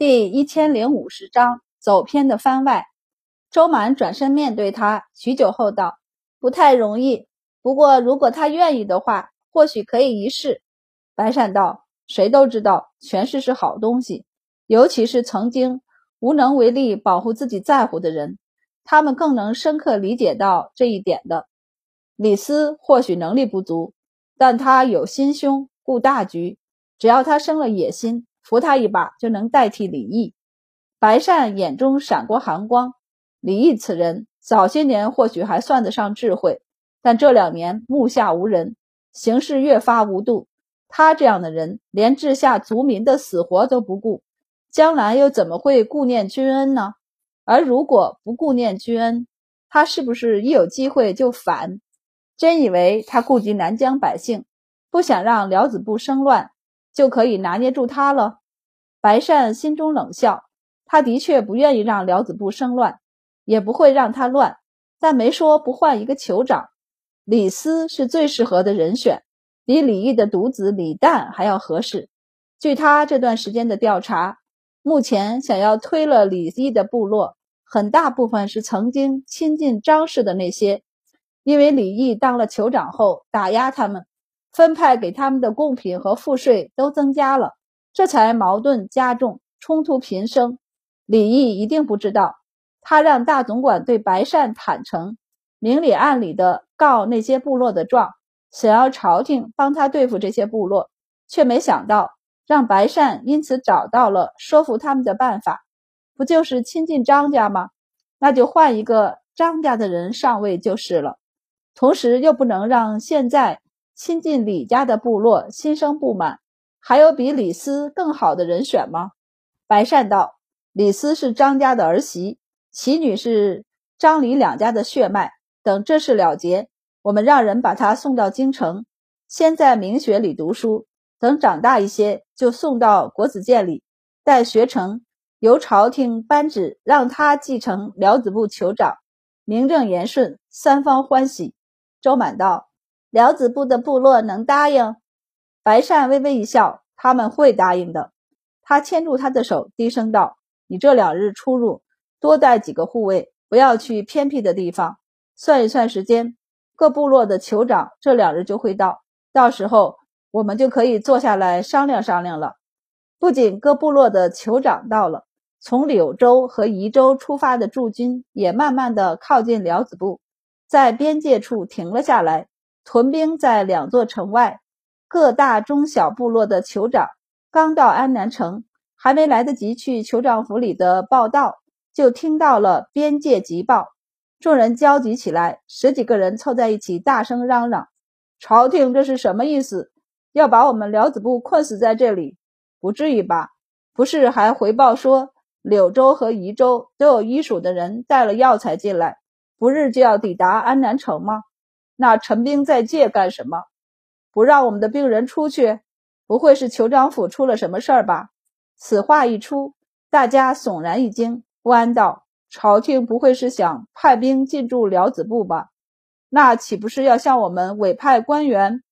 第一千零五十章走偏的番外。周满转身面对他，许久后道：“不太容易，不过如果他愿意的话，或许可以一试。”白善道：“谁都知道权势是好东西，尤其是曾经无能为力保护自己在乎的人，他们更能深刻理解到这一点的。李斯或许能力不足，但他有心胸，顾大局。只要他生了野心。”扶他一把就能代替李毅。白善眼中闪过寒光。李毅此人早些年或许还算得上智慧，但这两年目下无人，行事越发无度。他这样的人，连治下族民的死活都不顾，将来又怎么会顾念君恩呢？而如果不顾念君恩，他是不是一有机会就反？真以为他顾及南疆百姓，不想让辽子部生乱，就可以拿捏住他了？白善心中冷笑，他的确不愿意让辽子部生乱，也不会让他乱，但没说不换一个酋长。李斯是最适合的人选，比李毅的独子李旦还要合适。据他这段时间的调查，目前想要推了李毅的部落，很大部分是曾经亲近张氏的那些，因为李毅当了酋长后打压他们，分派给他们的贡品和赋税都增加了。这才矛盾加重，冲突频生。李毅一定不知道，他让大总管对白善坦诚，明里暗里的告那些部落的状，想要朝廷帮他对付这些部落，却没想到让白善因此找到了说服他们的办法。不就是亲近张家吗？那就换一个张家的人上位就是了。同时又不能让现在亲近李家的部落心生不满。还有比李斯更好的人选吗？白善道：“李斯是张家的儿媳，其女是张李两家的血脉。等这事了结，我们让人把她送到京城，先在明学里读书，等长大一些，就送到国子监里。待学成，由朝廷颁旨，让他继承辽子部酋长，名正言顺，三方欢喜。”周满道：“辽子部的部落能答应？”白善微微一笑，他们会答应的。他牵住他的手，低声道：“你这两日出入，多带几个护卫，不要去偏僻的地方。算一算时间，各部落的酋长这两日就会到，到时候我们就可以坐下来商量商量了。不仅各部落的酋长到了，从柳州和宜州出发的驻军也慢慢的靠近辽子部，在边界处停了下来，屯兵在两座城外。”各大中小部落的酋长刚到安南城，还没来得及去酋长府里的报道，就听到了边界急报。众人焦急起来，十几个人凑在一起，大声嚷嚷：“朝廷这是什么意思？要把我们辽子部困死在这里？不至于吧？不是还回报说柳州和宜州都有医署的人带了药材进来，不日就要抵达安南城吗？那陈兵在界干什么？”不让我们的病人出去，不会是酋长府出了什么事儿吧？此话一出，大家悚然一惊，不安道：“朝廷不会是想派兵进驻辽子部吧？那岂不是要向我们委派官员？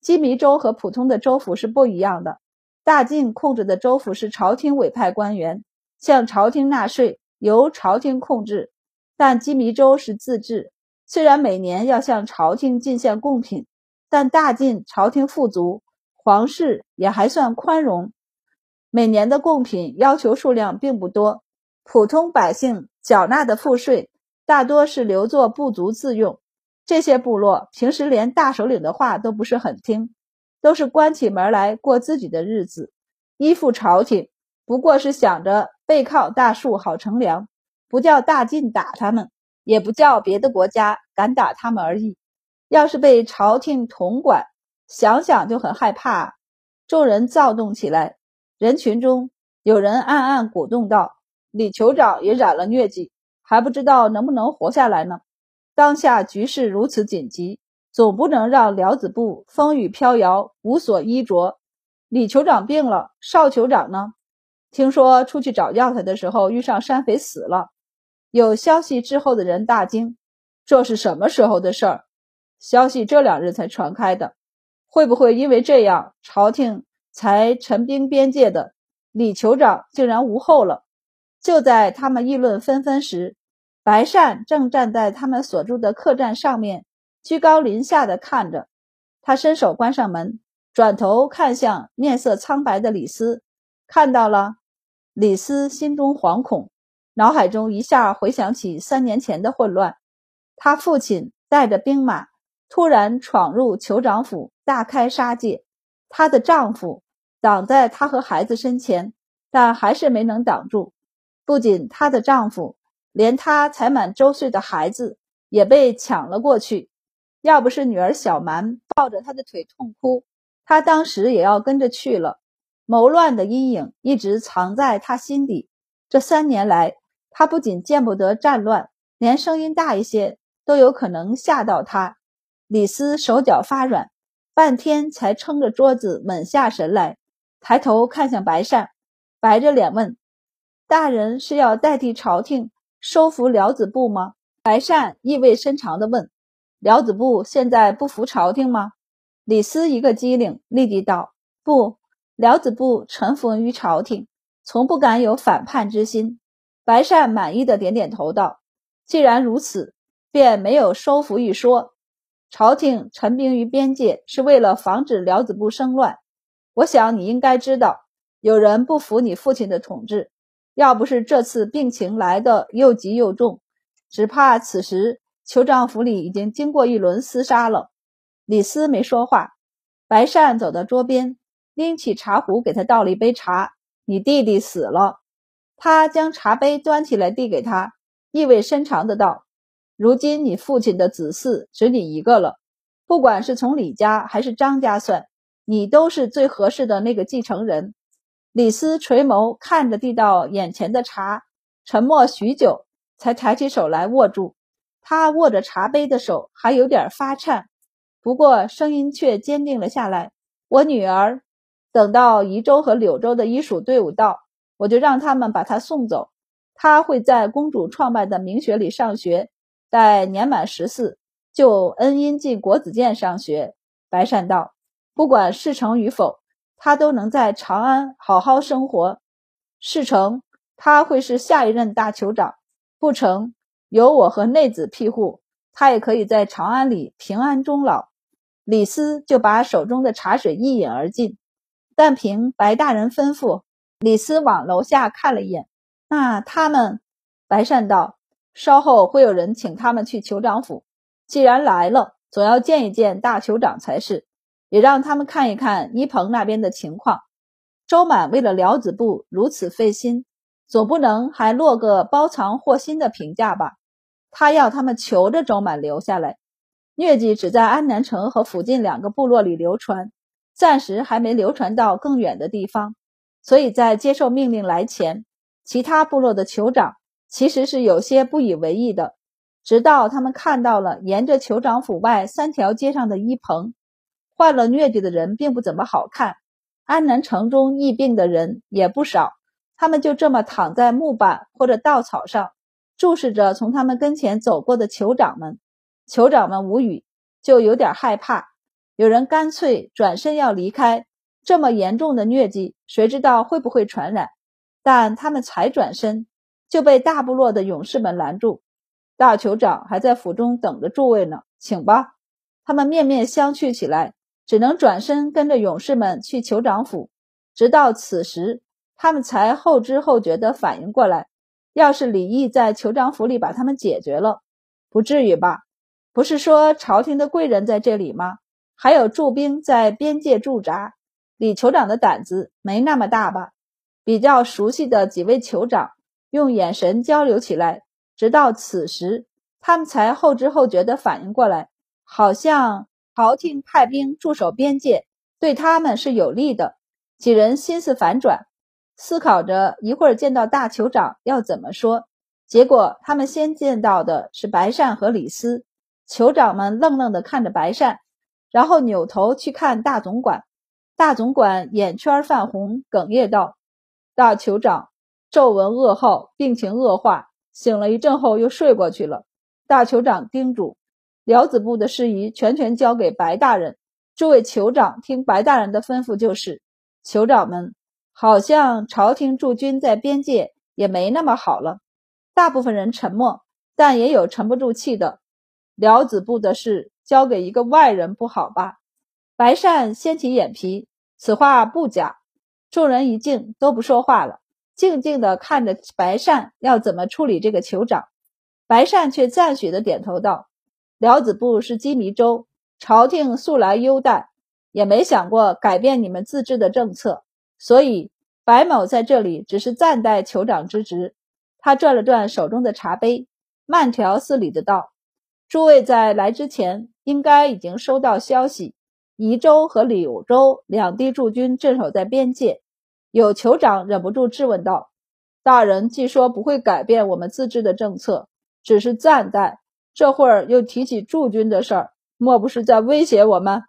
鸡糜州和普通的州府是不一样的，大晋控制的州府是朝廷委派官员，向朝廷纳税，由朝廷控制；但鸡糜州是自治，虽然每年要向朝廷进献贡品。”但大晋朝廷富足，皇室也还算宽容，每年的贡品要求数量并不多，普通百姓缴纳的赋税大多是留作部族自用。这些部落平时连大首领的话都不是很听，都是关起门来过自己的日子，依附朝廷，不过是想着背靠大树好乘凉，不叫大晋打他们，也不叫别的国家敢打他们而已。要是被朝廷统管，想想就很害怕。众人躁动起来，人群中有人暗暗鼓动道：“李酋长也染了疟疾，还不知道能不能活下来呢。当下局势如此紧急，总不能让辽子部风雨飘摇，无所依着。李酋长病了，少酋长呢？听说出去找药材的时候遇上山匪死了。有消息之后的人大惊：这是什么时候的事儿？”消息这两日才传开的，会不会因为这样，朝廷才陈兵边界的？李酋长竟然无后了。就在他们议论纷纷时，白善正站在他们所住的客栈上面，居高临下的看着。他伸手关上门，转头看向面色苍白的李斯，看到了。李斯心中惶恐，脑海中一下回想起三年前的混乱。他父亲带着兵马突然闯入酋长府，大开杀戒。她的丈夫挡在她和孩子身前，但还是没能挡住。不仅她的丈夫，连她才满周岁的孩子也被抢了过去。要不是女儿小蛮抱着她的腿痛哭，她当时也要跟着去了。谋乱的阴影一直藏在她心底。这三年来，她不仅见不得战乱，连声音大一些都有可能吓到她。李斯手脚发软，半天才撑着桌子稳下神来，抬头看向白善，白着脸问。大人是要代替朝廷收服辽子部吗？白善意味深长地问：“辽子部现在不服朝廷吗？”李斯一个机灵，立即道：“不，辽子部臣服于朝廷，从不敢有反叛之心。”白善满意的点点头道：“既然如此，便没有收服一说。朝廷陈兵于边界，是为了防止辽子部生乱。我想你应该知道，有人不服你父亲的统治。”要不是这次病情来的又急又重，只怕此时酋长府里已经经过一轮厮杀了。李斯没说话，白善走到桌边，拎起茶壶给他倒了一杯茶。你弟弟死了。他将茶杯端起来递给他，意味深长的道：“如今你父亲的子嗣只你一个了，不管是从李家还是张家算，你都是最合适的那个继承人。”李斯垂眸看着递到眼前的茶，沉默许久，才抬起手来握住。他握着茶杯的手还有点发颤，不过声音却坚定了下来：“我女儿，等到宜州和柳州的医属队伍到，我就让他们把她送走。她会在公主创办的明学里上学，待年满十四，就恩荫进国子监上学。”白善道：“不管事成与否。”他都能在长安好好生活，事成他会是下一任大酋长；不成，有我和内子庇护，他也可以在长安里平安终老。李斯就把手中的茶水一饮而尽。但凭白大人吩咐，李斯往楼下看了一眼。那他们，白善道，稍后会有人请他们去酋长府。既然来了，总要见一见大酋长才是。也让他们看一看伊鹏那边的情况。周满为了辽子部如此费心，总不能还落个包藏祸心的评价吧？他要他们求着周满留下来。疟疾只在安南城和附近两个部落里流传，暂时还没流传到更远的地方。所以在接受命令来前，其他部落的酋长其实是有些不以为意的。直到他们看到了沿着酋长府外三条街上的一棚。患了疟疾的人并不怎么好看，安南城中疫病的人也不少。他们就这么躺在木板或者稻草上，注视着从他们跟前走过的酋长们。酋长们无语，就有点害怕。有人干脆转身要离开。这么严重的疟疾，谁知道会不会传染？但他们才转身，就被大部落的勇士们拦住。大酋长还在府中等着诸位呢，请吧。他们面面相觑起来。只能转身跟着勇士们去酋长府，直到此时，他们才后知后觉地反应过来：要是李毅在酋长府里把他们解决了，不至于吧？不是说朝廷的贵人在这里吗？还有驻兵在边界驻扎，李酋长的胆子没那么大吧？比较熟悉的几位酋长用眼神交流起来，直到此时，他们才后知后觉地反应过来，好像。朝廷派兵驻守边界，对他们是有利的。几人心思反转，思考着一会儿见到大酋长要怎么说。结果他们先见到的是白善和李斯。酋长们愣愣地看着白善，然后扭头去看大总管。大总管眼圈泛红，哽咽道：“大酋长皱纹噩耗，病情恶化，醒了一阵后又睡过去了。”大酋长叮嘱。辽子部的事宜全权交给白大人，诸位酋长听白大人的吩咐就是。酋长们，好像朝廷驻军在边界也没那么好了。大部分人沉默，但也有沉不住气的。辽子部的事交给一个外人不好吧？白善掀起眼皮，此话不假。众人一静，都不说话了，静静地看着白善要怎么处理这个酋长。白善却赞许地点头道：“辽子部是羁縻州，朝廷素来优待，也没想过改变你们自治的政策，所以白某在这里只是暂代酋长之职。”他转了转手中的茶杯，慢条斯理的道：“诸位在来之前，应该已经收到消息，宜州和柳州两地驻军镇守在边界。”有酋长忍不住质问道：“大人既说不会改变我们自治的政策，只是暂代，这会儿又提起驻军的事儿，莫不是在威胁我们？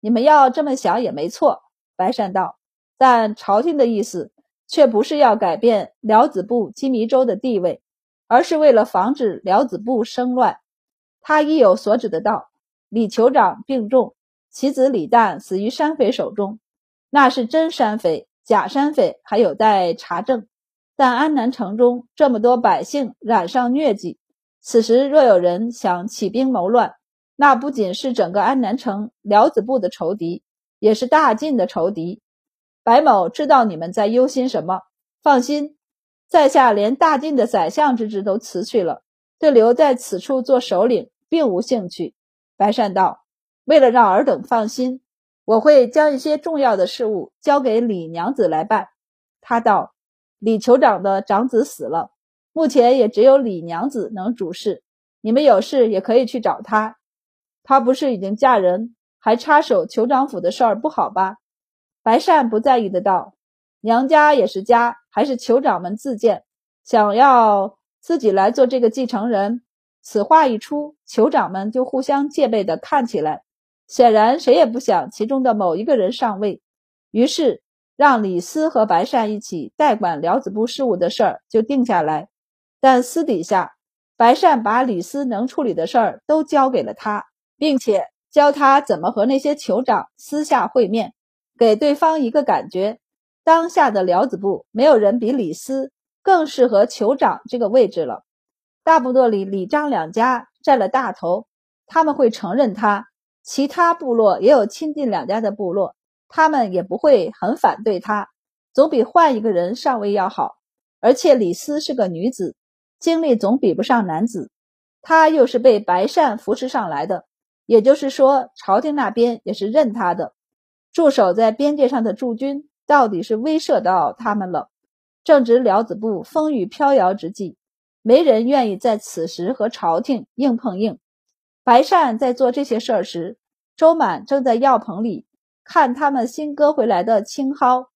你们要这么想也没错。”白善道：“但朝廷的意思。”却不是要改变辽子部羁縻州的地位，而是为了防止辽子部生乱。他意有所指的道：“李酋长病重，其子李旦死于山匪手中，那是真山匪，假山匪还有待查证。但安南城中这么多百姓染上疟疾，此时若有人想起兵谋乱，那不仅是整个安南城辽子部的仇敌，也是大晋的仇敌。”白某知道你们在忧心什么，放心，在下连大晋的宰相之职都辞去了，对留在此处做首领并无兴趣。白善道：“为了让尔等放心，我会将一些重要的事务交给李娘子来办。”他道：“李酋长的长子死了，目前也只有李娘子能主事，你们有事也可以去找她。她不是已经嫁人，还插手酋长府的事儿，不好吧？”白善不在意的道：“娘家也是家，还是酋长们自荐，想要自己来做这个继承人。”此话一出，酋长们就互相戒备的看起来，显然谁也不想其中的某一个人上位。于是，让李斯和白善一起代管辽子部事务的事儿就定下来。但私底下，白善把李斯能处理的事儿都交给了他，并且教他怎么和那些酋长私下会面。给对方一个感觉，当下的辽子部没有人比李斯更适合酋长这个位置了。大部落里，李张两家占了大头，他们会承认他；其他部落也有亲近两家的部落，他们也不会很反对他。总比换一个人上位要好。而且李斯是个女子，经历总比不上男子，她又是被白善扶持上来的，也就是说，朝廷那边也是认她的。驻守在边界上的驻军到底是威慑到他们了。正值辽子部风雨飘摇之际，没人愿意在此时和朝廷硬碰硬。白善在做这些事儿时，周满正在药棚里看他们新割回来的青蒿。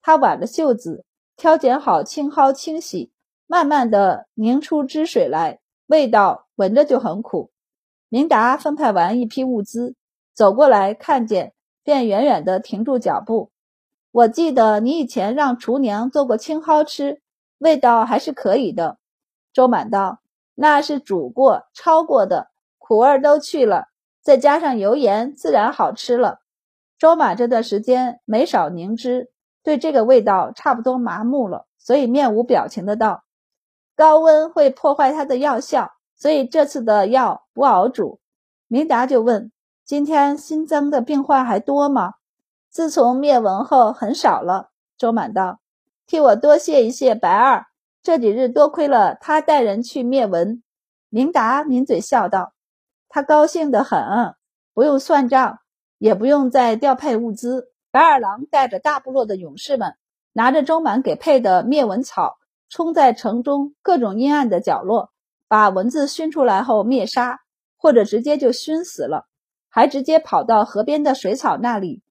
他挽着袖子，挑拣好青蒿，清洗，慢慢的凝出汁水来，味道闻着就很苦。明达分派完一批物资，走过来看见。便远远的停住脚步。我记得你以前让厨娘做过青蒿吃，味道还是可以的。周满道：“那是煮过、焯过的，苦味都去了，再加上油盐，自然好吃了。”周满这段时间没少凝脂，对这个味道差不多麻木了，所以面无表情的道：“高温会破坏它的药效，所以这次的药不熬煮。”明达就问。今天新增的病患还多吗？自从灭蚊后很少了。周满道，替我多谢一谢白二，这几日多亏了他带人去灭蚊。明达抿嘴笑道，他高兴得很，不用算账，也不用再调配物资。白二郎带着大部落的勇士们，拿着周满给配的灭蚊草，冲在城中各种阴暗的角落，把蚊子熏出来后灭杀，或者直接就熏死了。还直接跑到河边的水草那里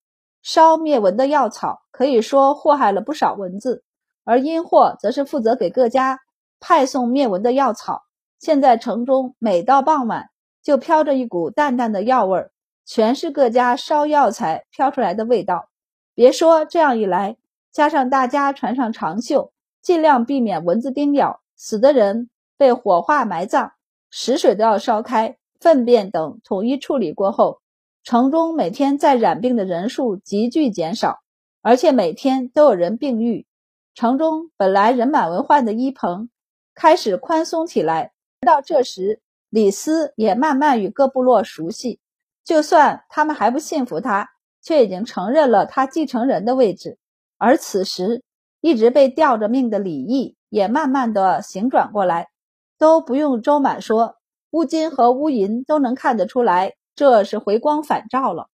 烧灭蚊的药草，可以说祸害了不少蚊子。而阴货则是负责给各家派送灭蚊的药草。现在城中每到傍晚就飘着一股淡淡的药味儿，全是各家烧药材飘出来的味道。别说这样一来，加上大家穿上长袖，尽量避免蚊子叮咬，死的人被火化埋葬，食水都要烧开。粪便等统一处理过后，城中每天在染病的人数急剧减少，而且每天都有人病愈。城中本来人满为患的医棚开始宽松起来。到这时，李斯也慢慢与各部落熟悉，就算他们还不信服他，却已经承认了他继承人的位置。而此时，一直被吊着命的李毅也慢慢的醒转过来，都不用周满说，乌金和乌银都能看得出来，这是回光返照了。